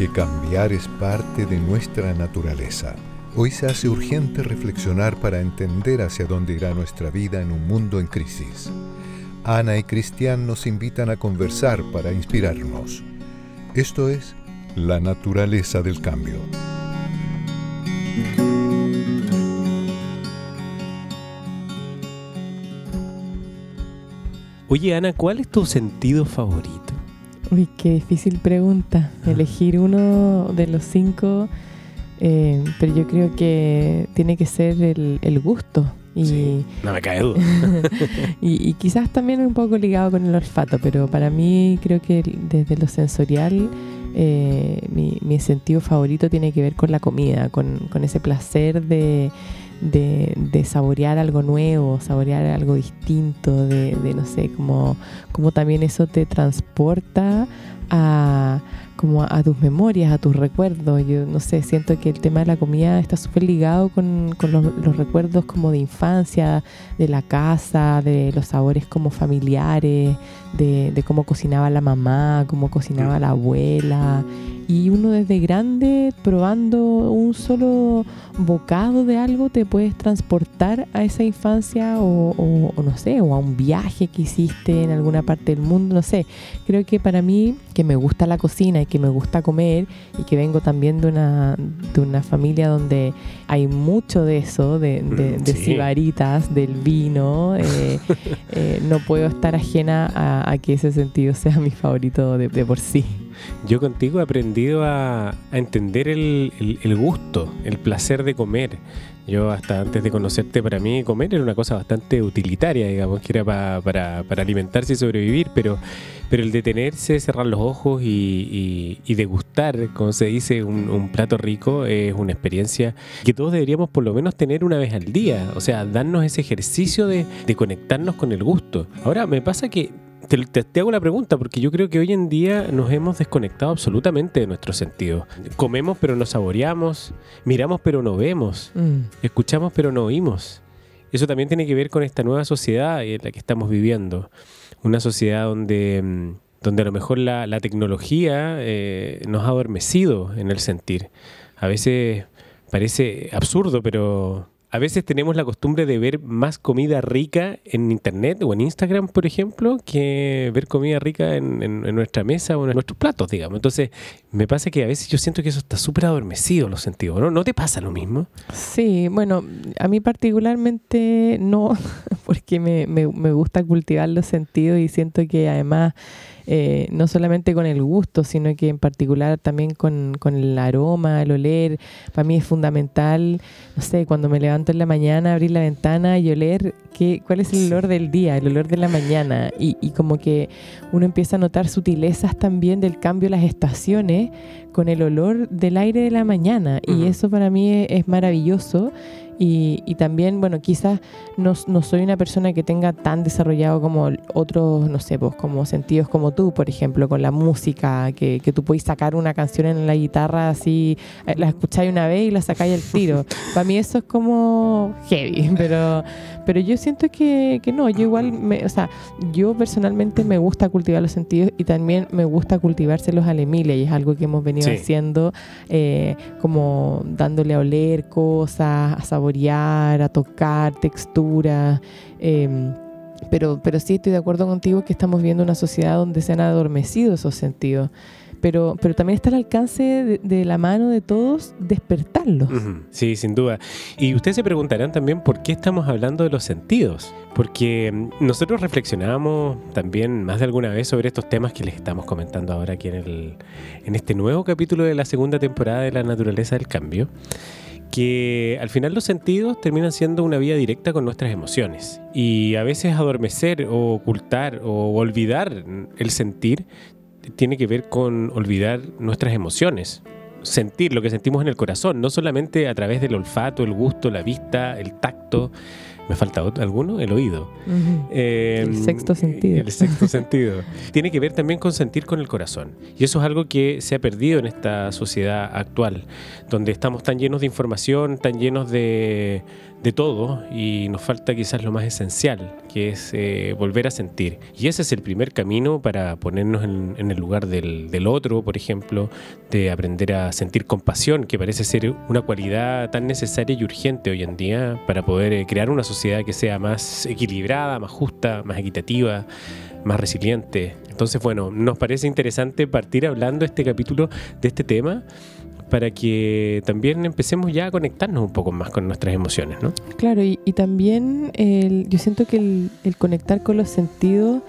porque cambiar es parte de nuestra naturaleza. Hoy se hace urgente reflexionar para entender hacia dónde irá nuestra vida en un mundo en crisis. Ana y Cristian nos invitan a conversar para inspirarnos. Esto es La naturaleza del cambio. Oye Ana, ¿cuál es tu sentido favorito? Uy, qué difícil pregunta. Elegir uno de los cinco, eh, pero yo creo que tiene que ser el, gusto. Y, no me cae duda. y, quizás también un poco ligado con el olfato, pero para mí creo que desde lo sensorial eh, mi, sentido favorito tiene que ver con la comida, con ese placer de, de, saborear algo nuevo, saborear algo distinto, de, no sé, como, como también eso te transporta a como a, tus memorias, a tus recuerdos. Yo no sé, siento que el tema de la comida está súper ligado con, los, recuerdos como de infancia, de la casa, de los sabores como familiares, de, cómo cocinaba la mamá, cómo cocinaba la abuela y uno desde grande probando un solo bocado de algo te puedes transportar a esa infancia o, no sé, o a un viaje que hiciste en alguna parte del mundo, no sé. Creo que para mí, que me gusta la cocina que me gusta comer y que vengo también de una, de una familia donde hay mucho de eso, de, de, mm, sibaritas, del vino, eh, eh, no puedo estar ajena a, que ese sentido sea mi favorito de por sí. Yo contigo he aprendido a, entender el, gusto, el placer de comer. Yo hasta antes de conocerte, para mí comer era una cosa bastante utilitaria, digamos, que era para, alimentarse y sobrevivir, pero, pero el detenerse, cerrar los ojos y, degustar, como se dice, un, plato rico es una experiencia que todos deberíamos por lo menos tener una vez al día, o sea, darnos ese ejercicio de, de conectarnos con el gusto. Ahora, me pasa que te, hago la pregunta porque yo creo que hoy en día nos hemos desconectado absolutamente de nuestros sentidos. Comemos pero no saboreamos, miramos pero no vemos, mm. escuchamos pero no oímos. Eso también tiene que ver con esta nueva sociedad en la que estamos viviendo. Una sociedad donde, mm, donde a lo mejor la, tecnología eh, nos ha adormecido en el sentir. A veces parece absurdo, pero a veces tenemos la costumbre de ver más comida rica en internet o en Instagram, por ejemplo, que ver comida rica en, nuestra mesa o en nuestros platos, digamos. Entonces, me pasa que a veces yo siento que eso está súper adormecido los sentidos, ¿no? ¿No te pasa lo mismo? Sí, bueno, a mí particularmente no, porque me, gusta cultivar los sentidos y siento que además eh, no solamente con el gusto, sino que en particular también con, el aroma, el oler. Para mí es fundamental, no sé, cuando me levanto en la mañana, abrir la ventana y oler qué, cuál es el olor del día, el olor de la mañana. Y, y como que uno empieza a notar sutilezas también del cambio de las estaciones con el olor del aire de la mañana. Y eso para mí es maravilloso. Y, también, bueno, quizás no, soy una persona que tenga tan desarrollado como otros, no sé, pues como sentidos como tú, por ejemplo, con la música, que, que tú puedes sacar una canción en la guitarra así, eh, la escucháis una vez y la sacáis al tiro. Para mí eso es como heavy, pero, pero yo siento que, que no, yo igual, me, o sea, yo personalmente me gusta cultivar los sentidos y también me gusta cultivárselos a la Emilia y es algo que hemos venido haciendo, eh, como dándole a oler cosas, a saborear a tocar, textura. Em, pero, pero sí estoy de acuerdo contigo que estamos viendo una sociedad donde se han adormecido esos sentidos. Pero, pero también está al alcance de, la mano de todos despertarlos. Sí, sin duda. Y ustedes se preguntarán también por qué estamos hablando de los sentidos. Porque em, nosotros reflexionamos también más de alguna vez sobre estos temas que les estamos comentando ahora aquí en, el, en este nuevo capítulo de la segunda temporada de La Naturaleza del Cambio que al final los sentidos terminan siendo una vía directa con nuestras emociones. Y a veces adormecer o ocultar o olvidar el sentir tiene que ver con olvidar nuestras emociones. Sentir lo que sentimos en el corazón, no solamente a través del olfato, el gusto, la vista, el tacto, ¿Me falta alguno? El oído. el em, sexto sentido. El sexto sentido. Tiene que ver también con sentir con el corazón. Y eso es algo que se ha perdido en esta sociedad actual, donde estamos tan llenos de información, tan llenos de, de todo y nos falta quizás lo más esencial, que es eh, volver a sentir. Y ese es el primer camino para ponernos en, el lugar del, otro, por ejemplo, de aprender a sentir compasión, que parece ser una cualidad tan necesaria y urgente hoy en día para poder eh, crear una sociedad que sea más equilibrada, más justa, más equitativa, más resiliente. Entonces, bueno, nos parece interesante partir hablando este capítulo de este tema para que también empecemos ya a conectarnos un poco más con nuestras emociones, ¿no? Claro, y, también yo siento que el, el, conectar con los sentidos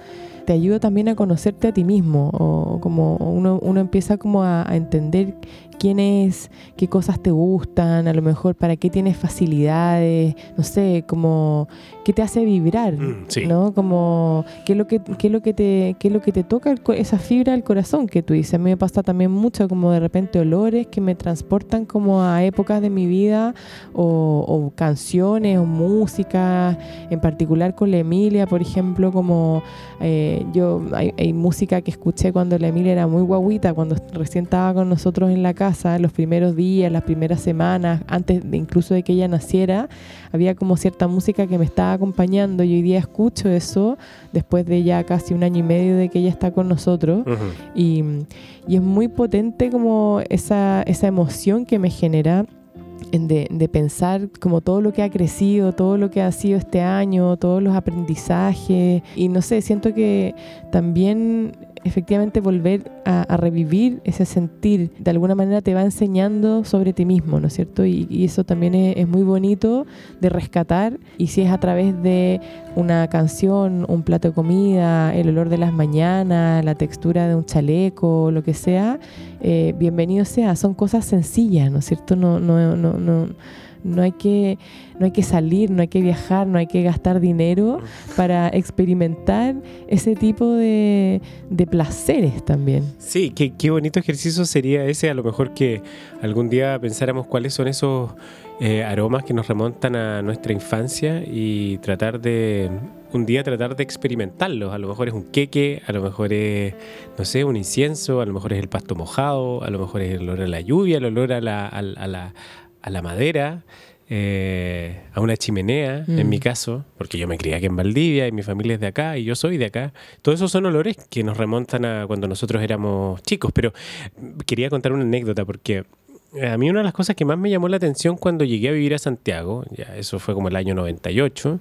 te ayuda también a conocerte a ti mismo, o como uno, uno empieza como a, a entender quién es, qué cosas te gustan, a lo mejor para qué tienes facilidades, no sé, como qué te hace vibrar, mm, ¿no? Como qué es lo que qué es lo que te qué es lo que te toca esa fibra del corazón que tú dices. A mí me pasa también mucho como de repente olores que me transportan como a épocas de mi vida o, canciones o música, en particular con la Emilia, por ejemplo, como eh, yo hay, hay música que escuché cuando la Emilia era muy guaguita, cuando recién estaba con nosotros en la casa los primeros días, las primeras semanas, antes de, incluso de que ella naciera, había como cierta música que me estaba acompañando y hoy día escucho eso después de ya casi un año y medio de que ella está con nosotros y, y, es muy potente como esa, esa emoción que me genera de, de, pensar como todo lo que ha crecido, todo lo que ha sido este año, todos los aprendizajes. Y no sé, siento que también efectivamente volver a, revivir ese sentir, de alguna manera te va enseñando sobre ti mismo, ¿no es cierto? Y, eso también es, muy bonito de rescatar y si es a través de una canción, un plato de comida, el olor de las mañanas, la textura de un chaleco, lo que sea, eh, bienvenido sea, son cosas sencillas, ¿no es cierto? No, no, no, no no hay que, no hay que salir, no hay que viajar, no hay que gastar dinero para experimentar ese tipo de, placeres también. Sí, qué, qué, bonito ejercicio sería ese, a lo mejor que algún día pensáramos cuáles son esos eh, aromas que nos remontan a nuestra infancia y tratar de un día tratar de experimentarlos. A lo mejor es un queque, a lo mejor es, no sé, un incienso, a lo mejor es el pasto mojado, a lo mejor es el olor a la lluvia, el olor a la, a la, a la madera, eh, a una chimenea, en mi mm. caso, porque yo me crié aquí en Valdivia y mi familia es de acá y yo soy de acá. Todos esos son olores que nos remontan a cuando nosotros éramos chicos. Pero quería contar una anécdota porque eh, a mí una de las cosas que más me llamó la atención cuando llegué a vivir a Santiago, ya eso fue como el año 98,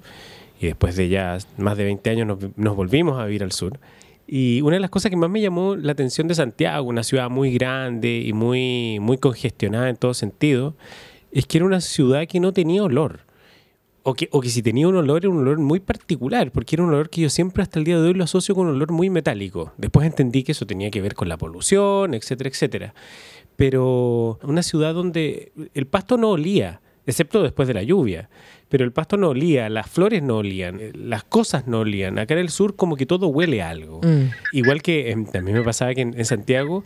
y después de ya más de 20 años nos, nos volvimos a vivir al sur. Y una de las cosas que más me llamó la atención de Santiago, una ciudad muy grande y muy, muy congestionada en todo sentido, es que era una ciudad que no tenía olor. O que, o que si tenía un olor, era un olor muy particular, porque era un olor que yo siempre hasta el día de hoy lo asocio con un olor muy metálico. Después entendí que eso tenía que ver con la polución, etcétera, etcétera. Pero una ciudad donde el pasto no olía, excepto después de la lluvia pero el pasto no olía, las flores no olían, las cosas no olían. Acá en el sur como que todo huele a algo. Mm. Igual que mí me pasaba que en, Santiago,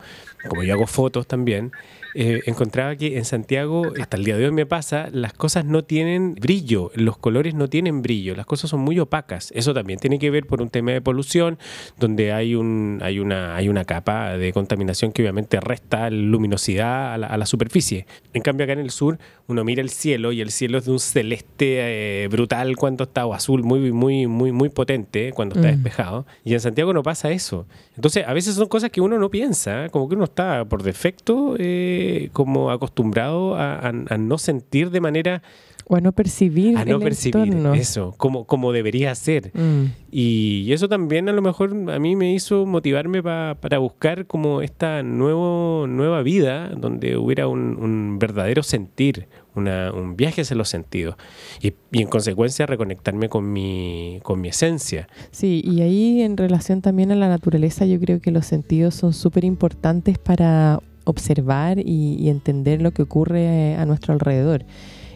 como yo hago fotos también, eh, encontraba que en Santiago, hasta el día de hoy me pasa, las cosas no tienen brillo, los colores no tienen brillo, las cosas son muy opacas. Eso también tiene que ver por un tema de polución, donde hay, un, hay, una, hay una capa de contaminación que obviamente resta luminosidad a la, a la superficie. En cambio acá en el sur uno mira el cielo y el cielo es de un celeste eh, brutal cuando está, o azul muy, muy, muy, muy potente cuando está mm. despejado. Y en Santiago no pasa eso. Entonces, a veces son cosas que uno no piensa, como que uno está por defecto eh, como acostumbrado a, no sentir de manera o a no percibir. A no percibir eso, como, como debería ser. Mm. Y eso también a lo mejor a mí me hizo motivarme para buscar como esta nuevo, nueva vida donde hubiera un, verdadero sentir, un viaje hacia los sentidos. Y, y, en consecuencia reconectarme con mi, con mi esencia. Sí, y ahí en relación también a la naturaleza yo creo que los sentidos son súper importantes para observar y, y entender lo que ocurre a nuestro alrededor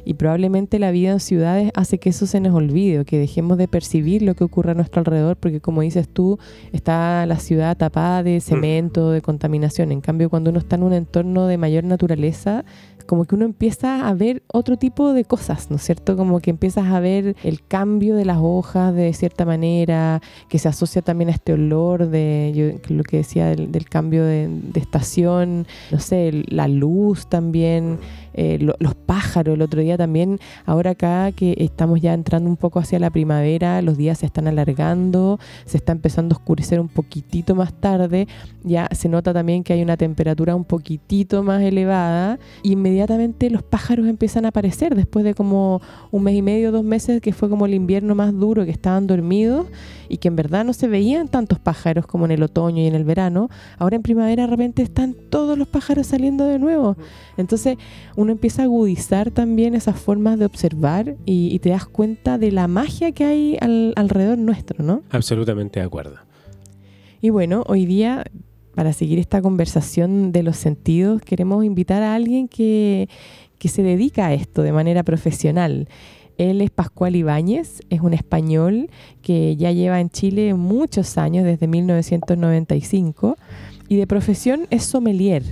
y probablemente la vida en ciudades hace que eso se nos olvide o que dejemos de percibir lo que ocurre a nuestro alrededor porque como dices tú, está la ciudad tapada de cemento, de contaminación. En cambio, cuando uno está en un entorno de mayor naturaleza, como que uno empieza a ver otro tipo de cosas, ¿no es cierto? Como que empiezas a ver el cambio de las hojas de cierta manera, que se asocia también a este olor de lo que decía del, cambio de, estación, no sé, la luz también, eh, los pájaros. El otro día también ahora acá que estamos ya entrando un poco hacia la primavera, los días se están alargando, se está empezando a oscurecer un poquitito más tarde, ya se nota también que hay una temperatura un poquitito más elevada, inmediatamente los pájaros empiezan a aparecer después de como un mes y medio, dos meses que fue como el invierno más duro, que estaban dormidos y que en verdad no se veían tantos pájaros como en el otoño y en el verano, ahora en primavera de repente están todos los pájaros saliendo de nuevo. Entonces uno empieza a agudizar también esas formas de observar y, te das cuenta de la magia que hay alrededor nuestro, ¿no? Absolutamente de acuerdo. Y bueno, hoy día para seguir esta conversación de los sentidos, queremos invitar a alguien que, que, se dedica a esto de manera profesional. Él es Pascual Ibáñez, es un español que ya lleva en Chile muchos años, desde 1995, y de profesión es sommelier.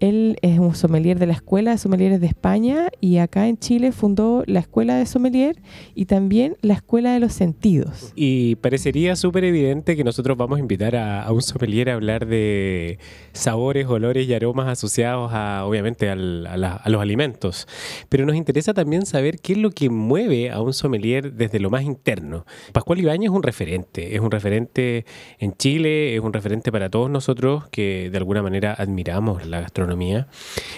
Él es un sommelier de la Escuela de Sommeliers de España y acá en Chile fundó la Escuela de Sommelier y también la Escuela de los Sentidos. Y parecería súper evidente que nosotros vamos a invitar a, un sommelier a hablar de sabores, olores y aromas asociados a, obviamente, a, los alimentos. Pero nos interesa también saber qué es lo que mueve a un sommelier desde lo más interno. Pascual Ibañez es un referente, es un referente en Chile, es un referente para todos nosotros que de alguna manera admiramos la gastronomía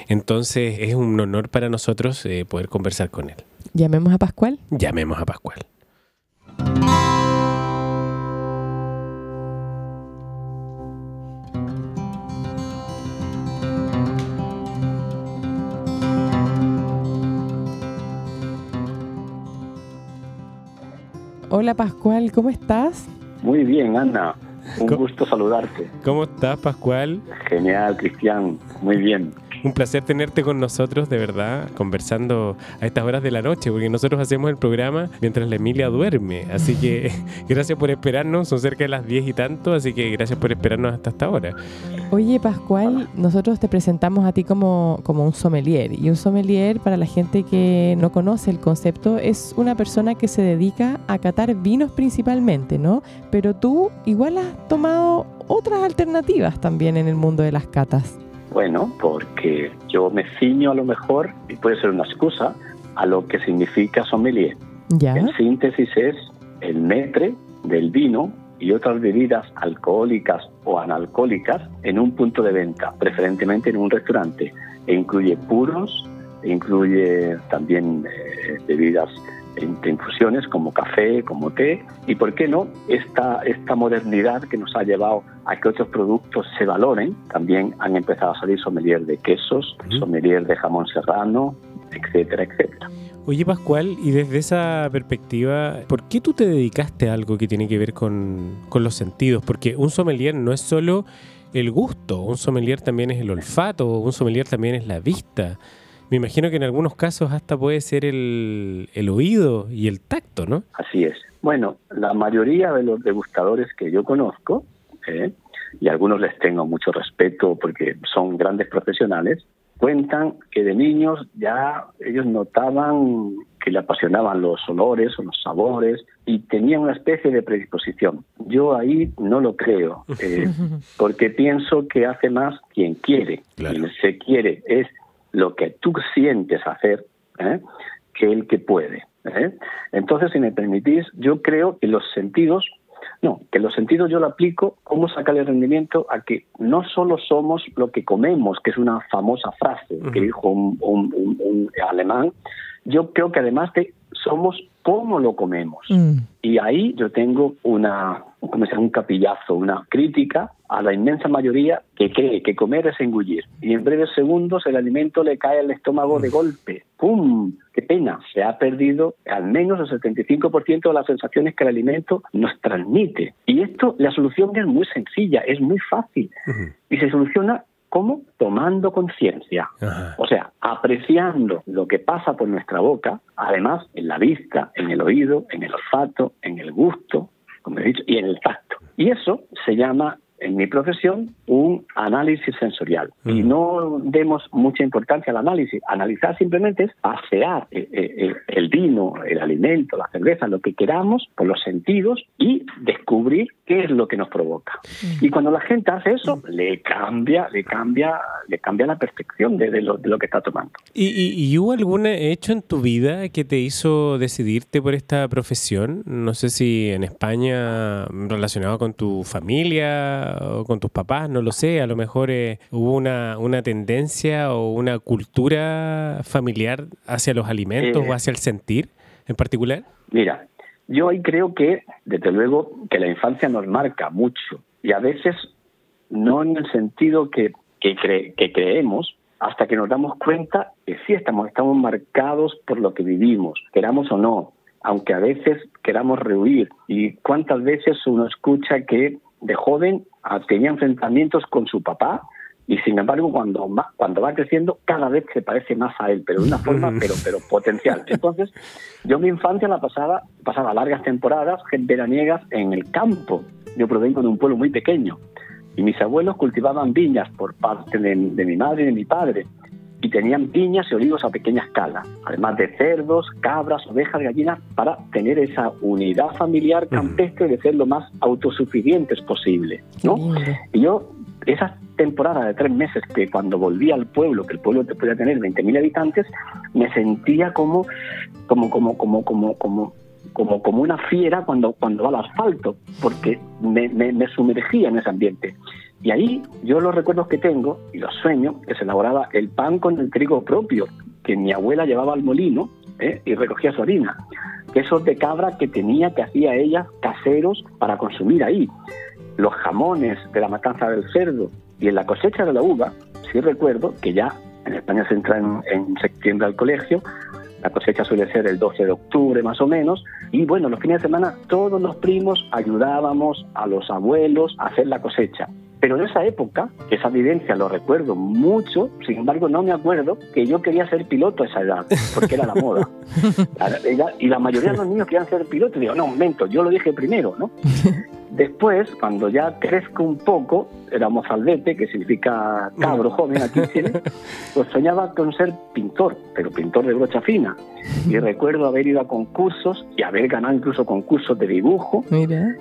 entonces es un honor para nosotros eh, poder conversar con él. ¿Llamemos a Pascual? Llamemos a Pascual. Hola Pascual, ¿cómo estás? Muy bien, Ana. Un gusto saludarte. ¿Cómo estás, Pascual? Genial, Cristian. Muy bien. Un placer tenerte con nosotros, de verdad, conversando a estas horas de la noche, porque nosotros hacemos el programa mientras la Emilia duerme. Así que gracias por esperarnos, son cerca de las 10 y tanto, así que gracias por esperarnos hasta esta hora. Oye, Pascual, nosotros te presentamos a ti como, como un sommelier. Y un sommelier, para la gente que no conoce el concepto, es una persona que se dedica a catar vinos principalmente, ¿no? Pero tú igual has tomado otras alternativas también en el mundo de las catas. Bueno, porque yo me ciño a lo mejor, y puede ser una excusa, a lo que significa sommelier. ¿Ya? En síntesis es el metre del vino y otras bebidas alcohólicas o analcohólicas en un punto de venta, preferentemente en un restaurante. E incluye puros, incluye también eh, bebidas de infusiones como café, como té, y por qué no, esta, esta modernidad que nos ha llevado a que otros productos se valoren, también han empezado a salir sommelier de quesos, sommelier de jamón serrano, etcétera, etcétera. Oye Pascual, y desde esa perspectiva, ¿por qué tú te dedicaste a algo que tiene que ver con, con los sentidos? Porque un sommelier no es solo el gusto, un sommelier también es el olfato, un sommelier también es la vista. Me imagino que en algunos casos hasta puede ser el, oído y el tacto, ¿no? Así es. Bueno, la mayoría de los degustadores que yo conozco, ¿eh? y algunos les tengo mucho respeto porque son grandes profesionales, cuentan que de niños ya ellos notaban que le apasionaban los olores o los sabores y tenían una especie de predisposición. Yo ahí no lo creo, eh, porque pienso que hace más quien quiere. Quien se quiere es lo que tú sientes hacer ¿eh? que el que puede. ¿eh? Entonces, si me permitís, yo creo que los sentidos, no, que los sentidos yo lo aplico, cómo sacar el rendimiento a que no solo somos lo que comemos, que es una famosa frase que dijo un, un, alemán, yo creo que además de somos cómo lo comemos. Mm. Y ahí yo tengo una, como un capillazo, una crítica a la inmensa mayoría que cree que comer es engullir. Y en breves segundos el alimento le cae al estómago de golpe. ¡Pum! ¡Qué pena! Se ha perdido al menos el 75% de las sensaciones que el alimento nos transmite. Y esto, la solución es muy sencilla, es muy fácil. Y se soluciona ¿Cómo? Tomando conciencia. O sea, apreciando lo que pasa por nuestra boca, además en la vista, en el oído, en el olfato, en el gusto, como he dicho, y en el tacto. Y eso se llama en mi profesión un análisis sensorial. Y mm. no demos mucha importancia al análisis. Analizar simplemente es pasear eh, eh, el vino, el alimento, la cerveza, lo que queramos por los sentidos y descubrir qué es lo que nos provoca. Mm. Y cuando la gente hace eso, le cambia, le cambia, le cambia la percepción de, lo, que está tomando. ¿Y, hubo algún hecho en tu vida que te hizo decidirte por esta profesión? No sé si en España relacionado con tu familia o con tus papás, no lo sé, a lo mejor eh, hubo una, una, tendencia o una cultura familiar hacia los alimentos o hacia el sentir en particular. Mira, yo ahí creo que, desde luego, que la infancia nos marca mucho y a veces no en el sentido que, que, que creemos, hasta que nos damos cuenta que sí estamos, estamos marcados por lo que vivimos, queramos o no, aunque a veces queramos rehuir. ¿Y cuántas veces uno escucha que de joven ah, tenía enfrentamientos con su papá y sin embargo cuando va, cuando va creciendo cada vez se parece más a él, pero de una forma pero pero potencial. Entonces, yo mi infancia la pasaba pasaba largas temporadas veraniegas en el campo. Yo provengo de un pueblo muy pequeño y mis abuelos cultivaban viñas por parte de, de mi madre y de mi padre y tenían piñas y olivos a pequeña escala, además de cerdos, cabras, ovejas, gallinas, para tener esa unidad familiar campestre de ser lo más autosuficientes posible. ¿no? Y yo, esas temporadas de tres meses que cuando volví al pueblo, que el pueblo te podía tener 20.000 habitantes, me sentía como, como, como, como, como, como como, como una fiera cuando, cuando va al asfalto, porque me, me, me sumergía en ese ambiente. Y ahí yo los recuerdos que tengo y los sueños que se elaboraba el pan con el trigo propio, que mi abuela llevaba al molino ¿eh? y recogía su harina. Quesos de cabra que tenía, que hacía ella, caseros para consumir ahí. Los jamones de la matanza del cerdo y en la cosecha de la uva, sí recuerdo que ya en España se entra en, en septiembre al colegio, la cosecha suele ser el 12 de octubre más o menos. Y bueno, los fines de semana todos los primos ayudábamos a los abuelos a hacer la cosecha. Pero en esa época, esa vivencia lo recuerdo mucho, sin embargo no me acuerdo que yo quería ser piloto a esa edad, porque era la moda. y la mayoría de los niños querían ser pilotos. Digo, no, un momento, yo lo dije primero, ¿no? Después, cuando ya crezco un poco, era mozalbete, que significa cabro joven aquí en Chile, pues soñaba con ser pintor, pero pintor de brocha fina. Y recuerdo haber ido a concursos y haber ganado incluso concursos de dibujo.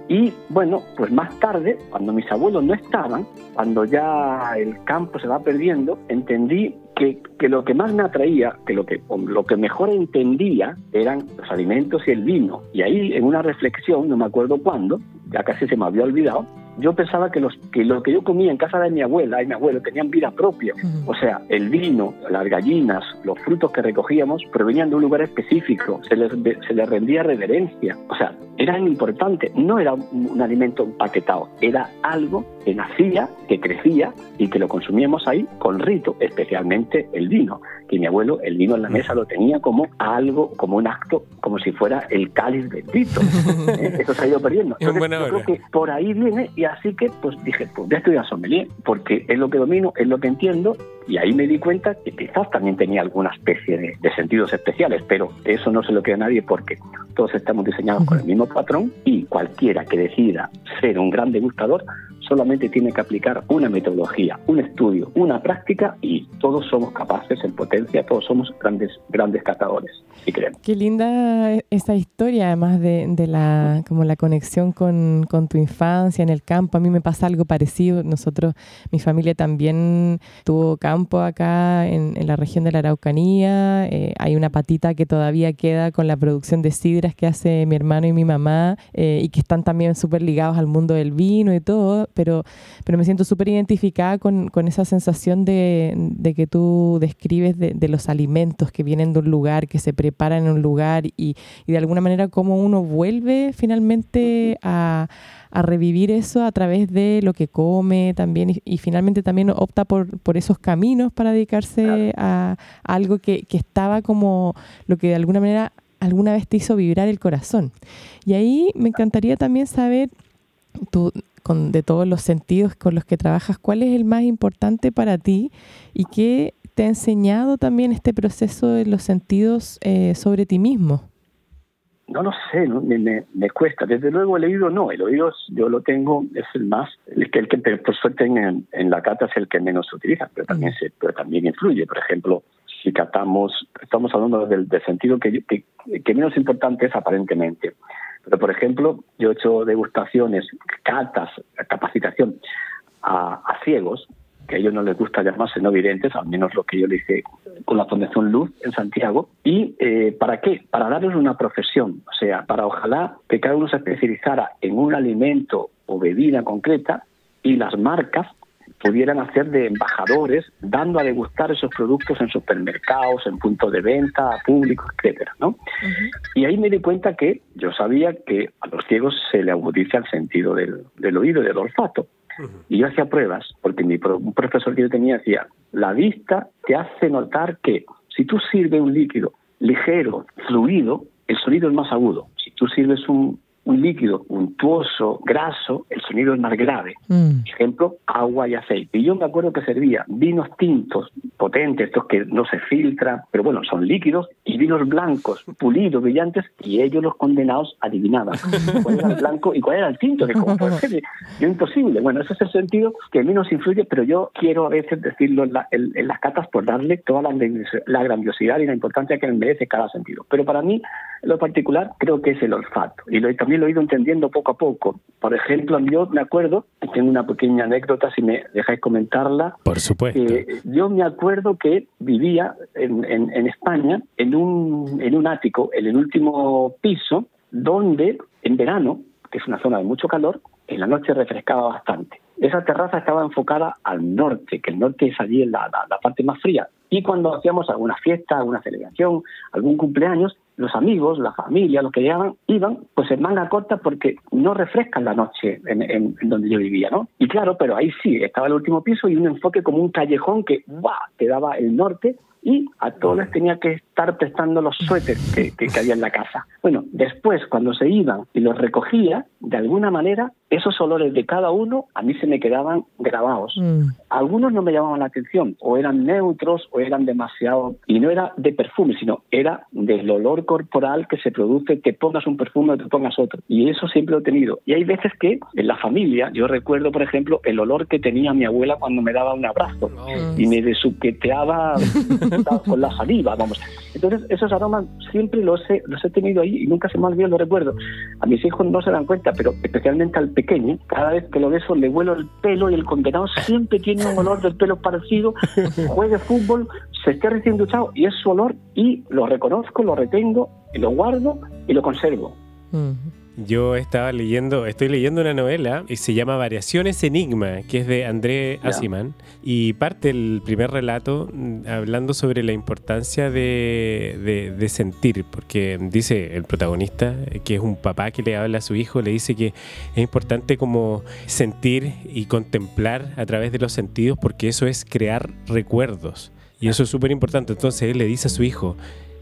Y bueno, pues más tarde, cuando mis abuelos no estaban, cuando ya el campo se va perdiendo, entendí que, que, lo que más me atraía, que lo que, lo que mejor entendía eran los alimentos y el vino. Y ahí, en una reflexión, no me acuerdo cuándo, ya casi se me había olvidado, yo pensaba que, los, que lo que yo comía en casa de mi abuela y mi abuelo tenían vida propia. O sea, el vino, las gallinas, los frutos que recogíamos provenían de un lugar específico, se les, se les rendía reverencia. O sea, eran importantes, no era un, alimento empaquetado, era algo que nacía, que crecía y que lo consumíamos ahí con rito, especialmente el vino, que mi abuelo el vino en la mesa lo tenía como algo, como un acto, como si fuera el cáliz bendito. ¿Eh? Eso se ha ido perdiendo. Entonces, yo creo que por ahí viene y así que pues dije, pues voy a estudiar sommelier, porque es lo que domino, es lo que entiendo, y ahí me di cuenta que quizás también tenía alguna especie de, de sentidos especiales, pero eso no se lo queda a nadie porque todos estamos diseñados con el mismo patrón y cualquiera que decida ser un gran degustador solamente tiene que aplicar una metodología, un estudio, una práctica y todos somos capaces en potencia, todos somos grandes, grandes catadores, si queremos. Qué linda esta historia, además de, la, como la conexión con, tu infancia en el campo. A mí me pasa algo parecido. Nosotros, mi familia también tuvo campo acá en, la región de la Araucanía. Eh, hay una patita que todavía queda con la producción de sidras que hace mi hermano y mi mamá eh, y que están también súper ligados al mundo del vino y todo pero, pero me siento súper identificada con, con, esa sensación de, de, que tú describes de, de, los alimentos que vienen de un lugar, que se preparan en un lugar y, y de alguna manera cómo uno vuelve finalmente a, a revivir eso a través de lo que come también y, finalmente también opta por, por, esos caminos para dedicarse a, a, algo que, que estaba como lo que de alguna manera alguna vez te hizo vibrar el corazón. Y ahí me encantaría también saber, tú de todos los sentidos con los que trabajas, ¿cuál es el más importante para ti y qué te ha enseñado también este proceso de los sentidos eh, sobre ti mismo? no lo sé, Me, me, cuesta. Desde luego el oído no, el oído yo lo tengo, es el más, el que, el que por suerte en, en la cata es el que menos se utiliza, pero también, se, pero también influye. Por ejemplo, si catamos, estamos hablando del, sentido que, que, menos importante es aparentemente. Pero, por ejemplo, yo he hecho degustaciones, catas, capacitación a, ciegos, que a ellos no les gusta llamarse no videntes, al menos lo que yo le hice con la Fundación Luz en Santiago. ¿Y eh, para qué? Para darles una profesión, o sea, para ojalá que cada uno se especializara en un alimento o bebida concreta y las marcas pudieran hacer de embajadores dando a degustar esos productos en supermercados, en puntos de venta, a público, etcétera, ¿no? Y ahí me di cuenta que yo sabía que a los ciegos se le agudiza el sentido del, del oído y del olfato. Y yo hacía pruebas, porque mi un profesor que yo tenía decía, la vista te hace notar que si tú sirves un líquido ligero, fluido, el sonido es más agudo. Si tú sirves un, un líquido untuoso, graso, el sonido es más grave. Mm. Ejemplo, agua y aceite. Y yo me acuerdo que servía vinos tintos potentes, estos que no se filtran, pero bueno, son líquidos, y vinos blancos, pulidos, brillantes, y ellos los condenados adivinaban cuál era el blanco y cuál era el tinto. Que como puede ser, yo imposible. Bueno, ese es el sentido que a mí nos influye, pero yo quiero a veces decirlo en, en, las catas por darle toda la, la grandiosidad y la importancia que merece cada sentido. Pero para mí, en lo particular, creo que es el olfato. Y lo, también lo he ido entendiendo poco a poco. Por ejemplo, yo me acuerdo, tengo una pequeña anécdota, si me dejáis comentarla. Por supuesto. yo me acuerdo que vivía en, en, España en un, en un ático, en el último piso, donde en verano, que es una zona de mucho calor, en la noche refrescaba bastante. Esa terraza estaba enfocada al norte, que el norte es allí la, la, parte más fría. Y cuando hacíamos alguna fiesta, alguna celebración, algún cumpleaños, los amigos, la familia, los que llegaban, iban pues en manga corta porque no refrescan la noche en, donde yo vivía, ¿no? Y claro, pero ahí sí, estaba el último piso y un enfoque como un callejón que ¡buah! te daba el norte y a todos les tenía que estar prestando los suéteres que, que, había en la casa. Bueno, después cuando se iban y los recogía, de alguna manera, esos olores de cada uno a mí se me quedaban grabados. Mm. Algunos no me llamaban la atención, o eran neutros o eran demasiado, y no era de perfume, sino era del olor corporal que se produce, que pongas un perfume o te pongas otro. Y eso siempre lo he tenido. Y hay veces que en la familia, yo recuerdo, por ejemplo, el olor que tenía mi abuela cuando me daba un abrazo y me desuqueteaba con la saliva, vamos. Entonces, esos aromas siempre los he, los he tenido ahí y nunca se me olvidado, lo recuerdo. A mis hijos no se dan cuenta, pero especialmente al pequeño, cada vez que lo beso le huelo el pelo y el condenado siempre tiene un olor del pelo parecido, juegue fútbol, se esté recién duchado y es su olor y lo reconozco, lo retengo, y lo guardo y lo conservo. Yo estaba leyendo, estoy leyendo una novela y se llama Variaciones Enigma, que es de André Asiman, y parte el primer relato mm, hablando sobre la importancia de, de, sentir, porque dice el protagonista, que es un papá que le habla a su hijo, le dice que es importante como sentir y contemplar a través de los sentidos, porque eso es crear recuerdos. Y eso es súper importante. Entonces él le dice a su hijo,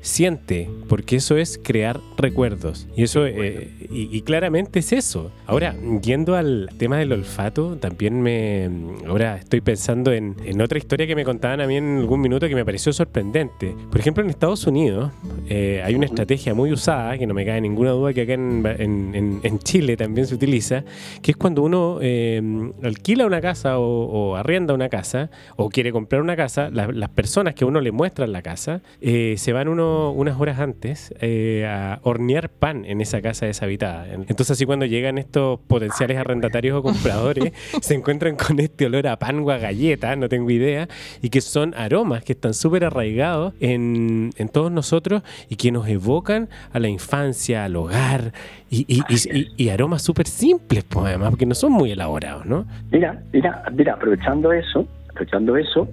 siente, porque eso es crear recuerdos. Y eso, eh, y, claramente es eso. Ahora, yendo al tema del olfato, también me, ahora estoy pensando en, otra historia que me contaban a mí en algún minuto que me pareció sorprendente. Por ejemplo, en Estados Unidos eh, hay una estrategia muy usada, que no me cae ninguna duda que acá en, Chile también se utiliza, que es cuando uno eh, alquila una casa o, arrienda una casa o quiere comprar una casa, las personas que uno le muestra en la casa, se van uno unas horas antes eh, a hornear pan en esa casa deshabitada. Entonces así cuando llegan estos potenciales arrendatarios o compradores, se encuentran con este olor a pan o a galleta, no tengo idea, y que son aromas que están súper arraigados en, todos nosotros y que nos evocan a la infancia, al hogar, y, aromas súper simples, pues además, porque no son muy elaborados, ¿no? Mira, mira, mira, aprovechando eso, aprovechando eso,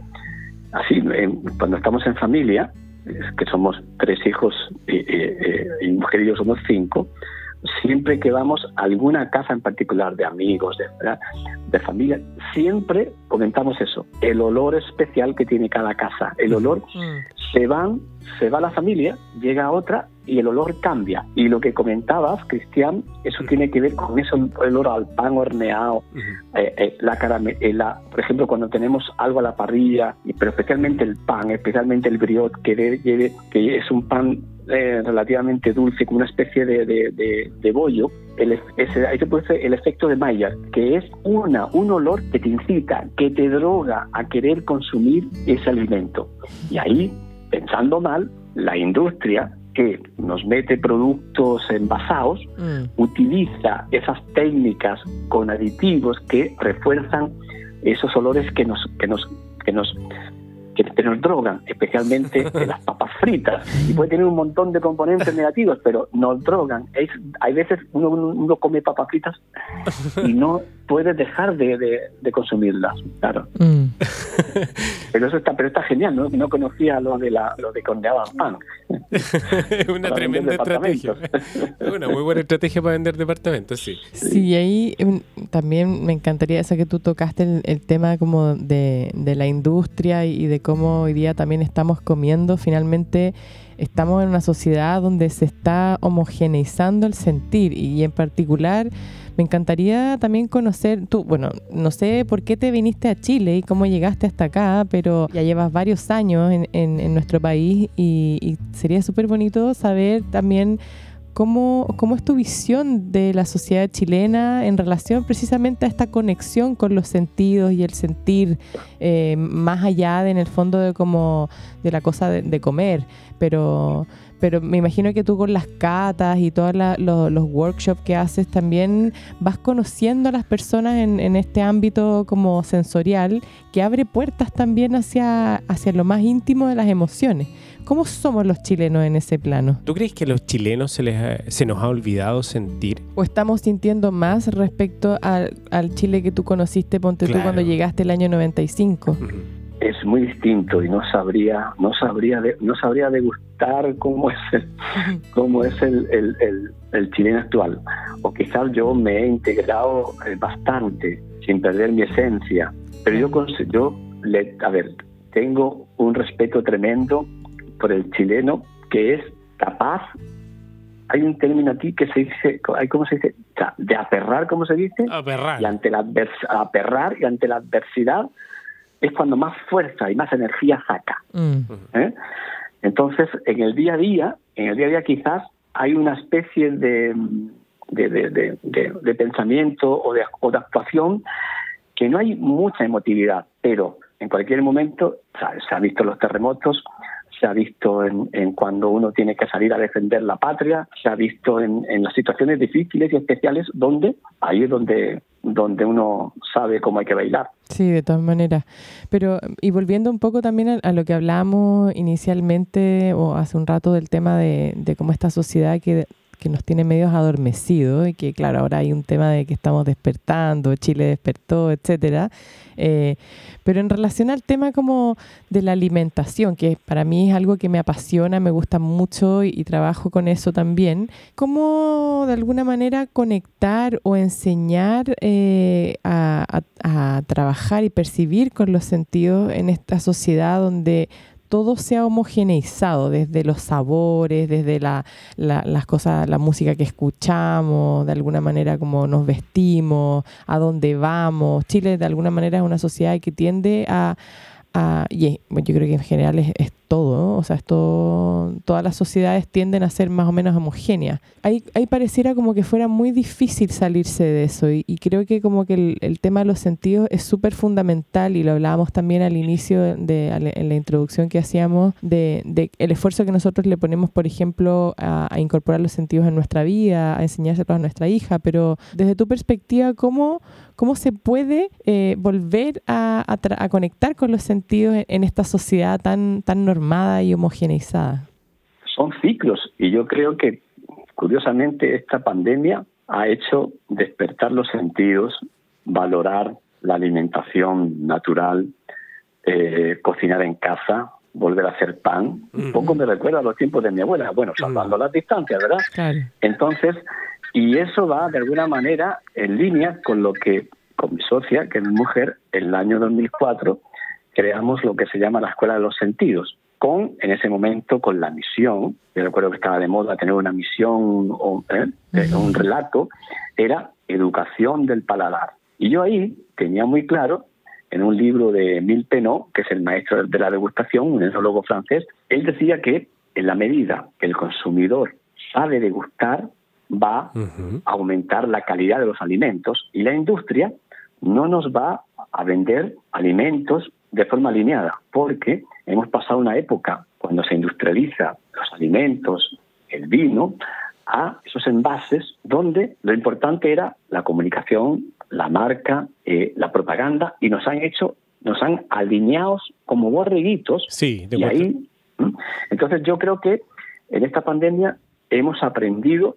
así, cuando estamos en familia, que somos tres hijos y, y, mujer y yo somos cinco, siempre que vamos a alguna casa en particular de amigos, de, de familia, siempre comentamos eso, el olor especial que tiene cada casa, el olor, mm. se van, se va la familia, llega otra y el olor cambia. Y lo que comentabas, Cristian, eso tiene que ver con eso, el olor al pan horneado, eh, eh, la caramela, por ejemplo, cuando tenemos algo a la parrilla, pero especialmente el pan, especialmente el briot, que, que es un pan eh, relativamente dulce, como una especie de, de, bollo, el, ese, ahí se puede el efecto de Maillard, que es una, un olor que te incita, que te droga a querer consumir ese alimento. Y ahí, pensando mal, la industria que nos mete productos envasados, mm. utiliza esas técnicas con aditivos que refuerzan esos olores que nos, que nos, que nos que nos drogan, especialmente de las papas fritas. Y puede tener un montón de componentes negativos, pero nos drogan. Es, hay veces uno, uno, come papas fritas y no puede dejar de, de, consumirlas, claro. Mm. Pero eso está, pero está genial, ¿no? No conocía lo de la, lo de condeaban pan. Una tremenda estrategia. Una muy buena estrategia para vender departamentos, sí. Sí, ahí em, también me encantaría eso que tú tocaste el, el tema como de, de la industria y de cómo hoy día también estamos comiendo, finalmente estamos en una sociedad donde se está homogeneizando el sentir y en particular me encantaría también conocer, tú, bueno, no sé por qué te viniste a Chile y cómo llegaste hasta acá, pero ya llevas varios años en, en, nuestro país y, sería súper bonito saber también ¿Cómo, ¿Cómo, es tu visión de la sociedad chilena en relación precisamente a esta conexión con los sentidos y el sentir, eh, más allá de en el fondo de como de la cosa de, comer? Pero, pero me imagino que tú con las catas y todos los workshops que haces también vas conociendo a las personas en, en, este ámbito como sensorial que abre puertas también hacia, hacia lo más íntimo de las emociones. ¿Cómo somos los chilenos en ese plano? ¿Tú crees que a los chilenos se, les se nos ha olvidado sentir? ¿O estamos sintiendo más respecto al, Chile que tú conociste, ponte tú, cuando llegaste el año 95? Es muy distinto y no sabría, no sabría, no sabría degustar cómo es el, cómo es el, el, chileno actual. O quizás yo me he integrado eh, bastante sin perder mi esencia. Pero yo, yo le, a ver, tengo un respeto tremendo por el chileno que es capaz, hay un término aquí que se dice, ¿cómo se dice? de aperrar, ¿cómo se dice? Aperrar. Y ante la aperrar y ante la adversidad es cuando más fuerza y más energía saca. Mm. ¿eh? Entonces, en el día a día, en el día a día quizás hay una especie de, de, pensamiento o de, o de actuación que no hay mucha emotividad, pero en cualquier momento se ha visto los terremotos, se ha visto en, cuando uno tiene que salir a defender la patria, se ha visto en, las situaciones difíciles y especiales donde ahí es donde, donde uno sabe cómo hay que bailar. Sí, de todas maneras. Pero, y volviendo un poco también a, lo que hablamos inicialmente o hace un rato del tema de, de cómo esta sociedad que que nos tiene medios adormecidos y que claro, ahora hay un tema de que estamos despertando, Chile despertó, etcétera. Eh, pero en relación al tema como de la alimentación, que para mí es algo que me apasiona, me gusta mucho y, trabajo con eso también, ¿cómo de alguna manera conectar o enseñar eh, a, a trabajar y percibir con los sentidos en esta sociedad donde todo se ha homogeneizado, desde los sabores, desde la, las cosas, la música que escuchamos, de alguna manera como nos vestimos, a dónde vamos. Chile de alguna manera es una sociedad que tiende a, y yo creo que en general es, todo, o sea, todas las sociedades tienden a ser más o menos homogéneas. Ahí, pareciera como que fuera muy difícil salirse de eso y, creo que como que el, tema de los sentidos es súper fundamental y lo hablábamos también al inicio de, en la introducción que hacíamos de, el esfuerzo que nosotros le ponemos, por ejemplo, a, incorporar los sentidos en nuestra vida, a enseñárselos a nuestra hija, pero desde tu perspectiva, ¿cómo, cómo se puede eh, volver a, conectar con los sentidos en, esta sociedad tan, tan normada y homogeneizada? Son ciclos y yo creo que curiosamente esta pandemia ha hecho despertar los sentidos, valorar la alimentación natural, eh, cocinar en casa, volver a hacer pan. Un poco me recuerda a los tiempos de mi abuela, bueno, salvando las distancias, ¿verdad? Entonces, y eso va de alguna manera en línea con lo que, con mi socia, que es mujer, en el año 2004 creamos lo que se llama la Escuela de los Sentidos, con, en ese momento, con la misión, yo recuerdo que estaba de moda tener una misión o ¿eh? Eh, un relato, era educación del paladar. Y yo ahí tenía muy claro, en un libro de Mil Penot, que es el maestro de la degustación, un enólogo francés, él decía que en la medida que el consumidor sabe degustar, va a aumentar la calidad de los alimentos y la industria no nos va a vender alimentos de forma alineada, porque hemos pasado una época cuando se industrializa los alimentos, el vino, a esos envases donde lo importante era la comunicación, la marca, eh, la propaganda y nos han hecho, nos han alineados como borreguitos. Sí, de y ahí, entonces yo creo que en esta pandemia hemos aprendido,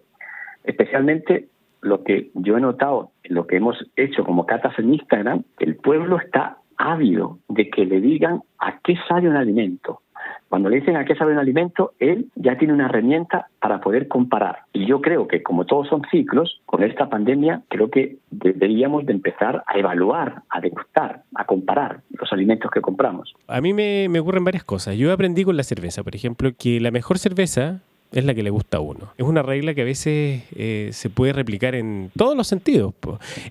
especialmente lo que yo he notado, lo que hemos hecho como catas en Instagram, que el pueblo está ávido de que le digan a qué sabe un alimento. Cuando le dicen a qué sabe un alimento, él ya tiene una herramienta para poder comparar. Y yo creo que como todos son ciclos, con esta pandemia creo que deberíamos de empezar a evaluar, a degustar, a comparar los alimentos que compramos. A mí me, me ocurren varias cosas. Yo aprendí con la cerveza, por ejemplo, que la mejor cerveza es la que le gusta a uno. Es una regla que a veces eh, se puede replicar en todos los sentidos,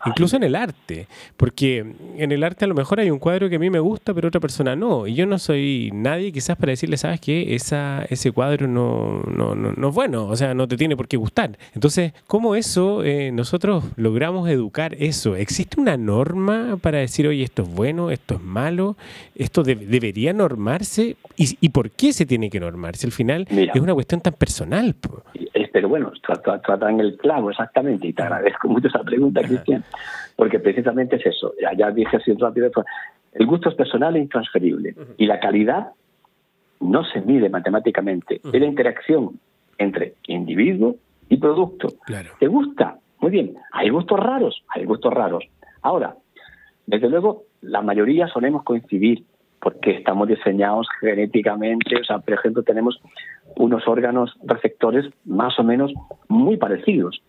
incluso en el arte, porque en el arte a lo mejor hay un cuadro que a mí me gusta, pero otra persona no, y yo no soy nadie quizás para decirle, sabes que esa ese cuadro no, no, no, es bueno, o sea, no te tiene por qué gustar. Entonces, ¿cómo eso eh, nosotros logramos educar eso? ¿Existe una norma para decir, oye, esto es bueno, esto es malo, esto debería normarse? ¿Y, ¿Y, por qué se tiene que normarse? Al final es una cuestión tan personal. Pero bueno, tratan el clavo exactamente y te agradezco mucho esa pregunta, Cristian, porque precisamente es eso. Ya, ya dije así rápido, el gusto es personal e intransferible y la calidad no se mide matemáticamente. Es la interacción entre individuo y producto. ¿Te gusta? Muy bien. Hay gustos raros, hay gustos raros. Ahora, desde luego, la mayoría solemos coincidir porque estamos diseñados genéticamente, o sea, por ejemplo, tenemos unos órganos receptores más o menos muy parecidos.